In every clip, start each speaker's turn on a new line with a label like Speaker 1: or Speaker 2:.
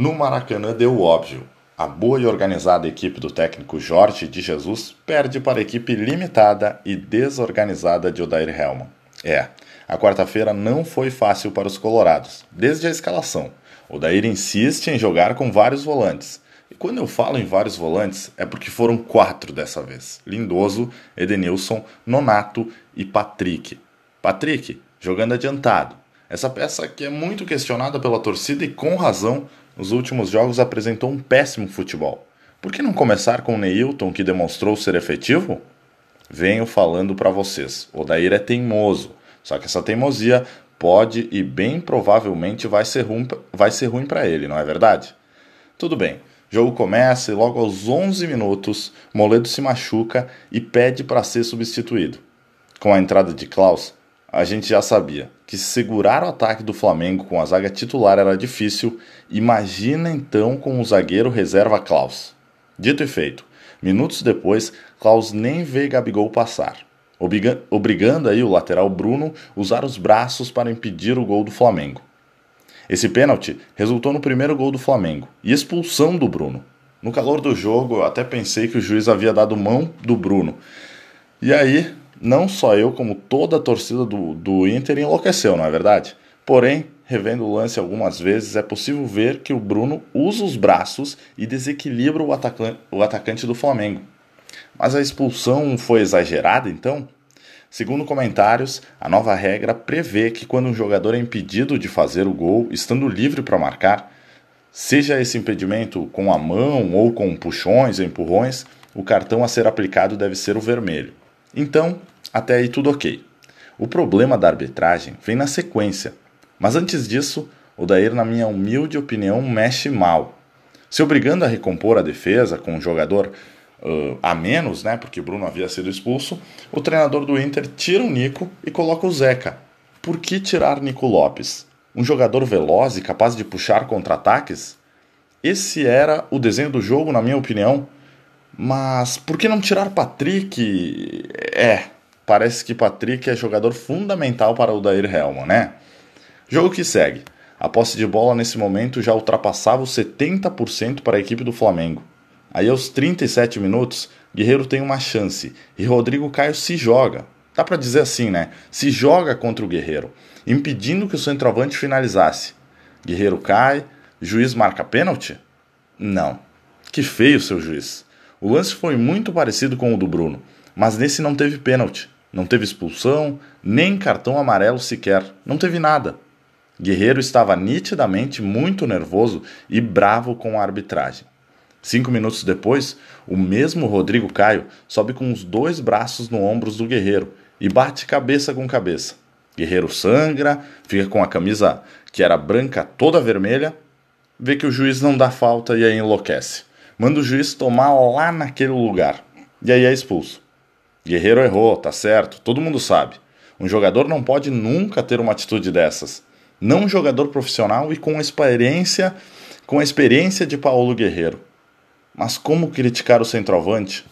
Speaker 1: No Maracanã deu óbvio. A boa e organizada equipe do técnico Jorge de Jesus perde para a equipe limitada e desorganizada de Odair Helman. É, a quarta-feira não foi fácil para os colorados, desde a escalação. Odair insiste em jogar com vários volantes. E quando eu falo em vários volantes, é porque foram quatro dessa vez: Lindoso, Edenilson, Nonato e Patrick. Patrick jogando adiantado. Essa peça que é muito questionada pela torcida e com razão nos últimos jogos apresentou um péssimo futebol. Por que não começar com o Neilton, que demonstrou ser efetivo? Venho falando para vocês. O Daír é teimoso, só que essa teimosia pode e bem provavelmente vai ser ruim, vai ser ruim para ele, não é verdade? Tudo bem. Jogo começa e logo aos 11 minutos, Moledo se machuca e pede para ser substituído. Com a entrada de Klaus, a gente já sabia que segurar o ataque do Flamengo com a zaga titular era difícil, imagina então com o zagueiro reserva Klaus. Dito e feito, minutos depois, Klaus nem vê Gabigol passar, obrigando aí o lateral Bruno usar os braços para impedir o gol do Flamengo. Esse pênalti resultou no primeiro gol do Flamengo e expulsão do Bruno. No calor do jogo, eu até pensei que o juiz havia dado mão do Bruno. E aí, não só eu, como toda a torcida do, do Inter enlouqueceu, não é verdade? Porém, revendo o lance algumas vezes, é possível ver que o Bruno usa os braços e desequilibra o, o atacante do Flamengo. Mas a expulsão foi exagerada então? Segundo comentários, a nova regra prevê que quando um jogador é impedido de fazer o gol, estando livre para marcar, seja esse impedimento com a mão ou com puxões ou empurrões, o cartão a ser aplicado deve ser o vermelho. Então, até aí tudo ok. O problema da arbitragem vem na sequência, mas antes disso, o Dair, na minha humilde opinião, mexe mal. Se obrigando a recompor a defesa com um jogador uh, a menos, né, porque o Bruno havia sido expulso, o treinador do Inter tira o Nico e coloca o Zeca. Por que tirar Nico Lopes? Um jogador veloz e capaz de puxar contra-ataques? Esse era o desenho do jogo, na minha opinião. Mas por que não tirar Patrick? É, parece que Patrick é jogador fundamental para o Dair Helman, né? Jogo que segue. A posse de bola nesse momento já ultrapassava os 70% para a equipe do Flamengo. Aí aos 37 minutos, Guerreiro tem uma chance e Rodrigo Caio se joga. Dá para dizer assim, né? Se joga contra o Guerreiro, impedindo que o centroavante finalizasse. Guerreiro cai, juiz marca pênalti? Não. Que feio seu juiz. O lance foi muito parecido com o do Bruno, mas nesse não teve pênalti. Não teve expulsão, nem cartão amarelo sequer. Não teve nada. Guerreiro estava nitidamente muito nervoso e bravo com a arbitragem. Cinco minutos depois, o mesmo Rodrigo Caio sobe com os dois braços no ombros do Guerreiro e bate cabeça com cabeça. Guerreiro sangra, fica com a camisa que era branca toda vermelha, vê que o juiz não dá falta e aí enlouquece. Manda o juiz tomar lá naquele lugar. E aí é expulso. Guerreiro errou, tá certo, todo mundo sabe. Um jogador não pode nunca ter uma atitude dessas. Não um jogador profissional e com a experiência, com a experiência de Paulo Guerreiro. Mas como criticar o centroavante?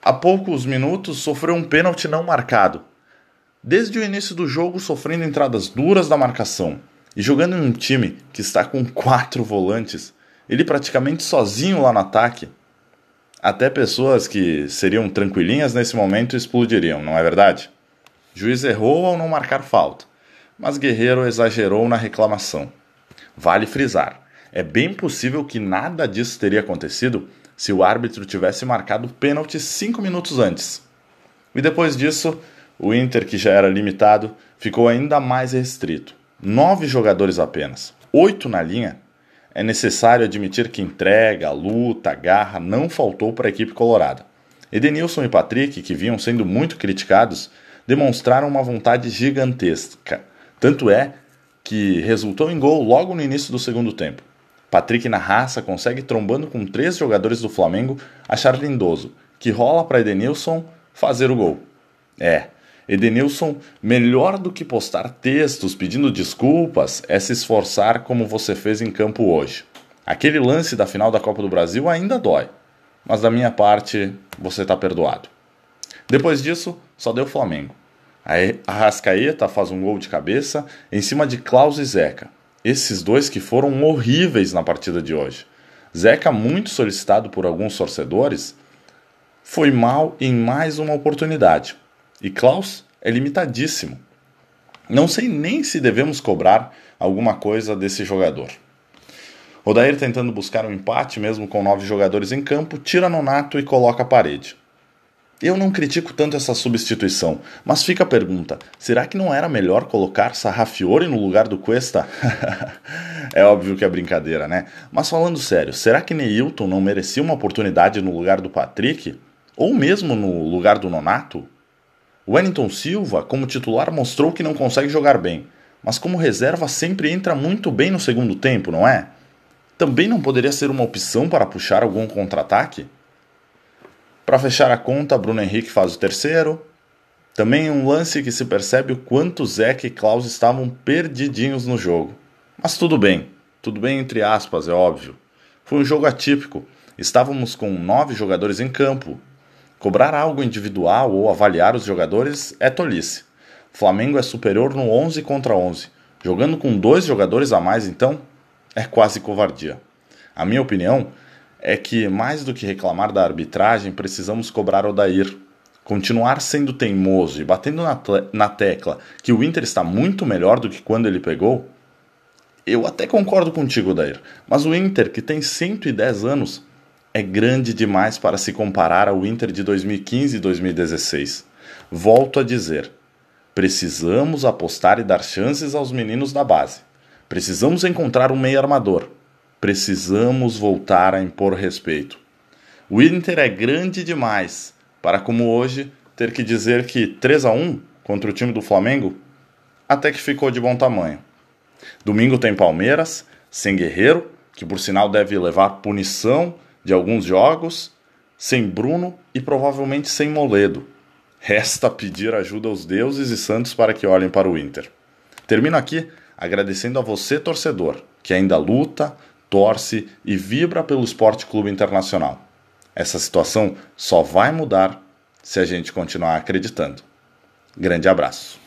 Speaker 1: Há poucos minutos sofreu um pênalti não marcado. Desde o início do jogo sofrendo entradas duras da marcação e jogando em um time que está com quatro volantes, ele praticamente sozinho lá no ataque. Até pessoas que seriam tranquilinhas nesse momento explodiriam, não é verdade? Juiz errou ao não marcar falta, mas Guerreiro exagerou na reclamação. Vale frisar: é bem possível que nada disso teria acontecido se o árbitro tivesse marcado pênalti cinco minutos antes. E depois disso, o Inter, que já era limitado, ficou ainda mais restrito. Nove jogadores apenas, oito na linha, é necessário admitir que entrega, luta, garra não faltou para a equipe colorada. Edenilson e Patrick, que vinham sendo muito criticados, demonstraram uma vontade gigantesca. Tanto é que resultou em gol logo no início do segundo tempo. Patrick na raça consegue trombando com três jogadores do Flamengo achar lindoso, que rola para Edenilson fazer o gol. É, Edenilson, melhor do que postar textos pedindo desculpas, é se esforçar como você fez em campo hoje. Aquele lance da final da Copa do Brasil ainda dói, mas da minha parte você está perdoado. Depois disso, só deu Flamengo. A Rascaeta faz um gol de cabeça em cima de Klaus e Zeca. Esses dois que foram horríveis na partida de hoje. Zeca, muito solicitado por alguns torcedores, foi mal em mais uma oportunidade. E Klaus é limitadíssimo. Não sei nem se devemos cobrar alguma coisa desse jogador. Odair tentando buscar um empate, mesmo com nove jogadores em campo, tira Nonato e coloca a parede. Eu não critico tanto essa substituição, mas fica a pergunta: será que não era melhor colocar Sarrafiore no lugar do Cuesta? é óbvio que é brincadeira, né? Mas falando sério, será que Neilton não merecia uma oportunidade no lugar do Patrick? Ou mesmo no lugar do Nonato? Wellington Silva, como titular, mostrou que não consegue jogar bem, mas como reserva sempre entra muito bem no segundo tempo, não é? Também não poderia ser uma opção para puxar algum contra-ataque? Para fechar a conta, Bruno Henrique faz o terceiro. Também um lance que se percebe o quanto Zeca e Klaus estavam perdidinhos no jogo. Mas tudo bem, tudo bem entre aspas, é óbvio. Foi um jogo atípico. Estávamos com nove jogadores em campo. Cobrar algo individual ou avaliar os jogadores é tolice. Flamengo é superior no 11 contra 11. Jogando com dois jogadores a mais, então, é quase covardia. A minha opinião é que, mais do que reclamar da arbitragem, precisamos cobrar o Dair. Continuar sendo teimoso e batendo na, na tecla que o Inter está muito melhor do que quando ele pegou, eu até concordo contigo, Dair, mas o Inter, que tem 110 anos, é grande demais para se comparar ao Inter de 2015 e 2016. Volto a dizer: precisamos apostar e dar chances aos meninos da base. Precisamos encontrar um meio armador. Precisamos voltar a impor respeito. O Inter é grande demais para, como hoje, ter que dizer que 3 a 1 contra o time do Flamengo até que ficou de bom tamanho. Domingo tem Palmeiras, sem Guerreiro, que por sinal deve levar punição de alguns jogos, sem Bruno e provavelmente sem Moledo. Resta pedir ajuda aos deuses e santos para que olhem para o Inter. Termino aqui agradecendo a você, torcedor, que ainda luta, torce e vibra pelo Esporte Clube Internacional. Essa situação só vai mudar se a gente continuar acreditando. Grande abraço.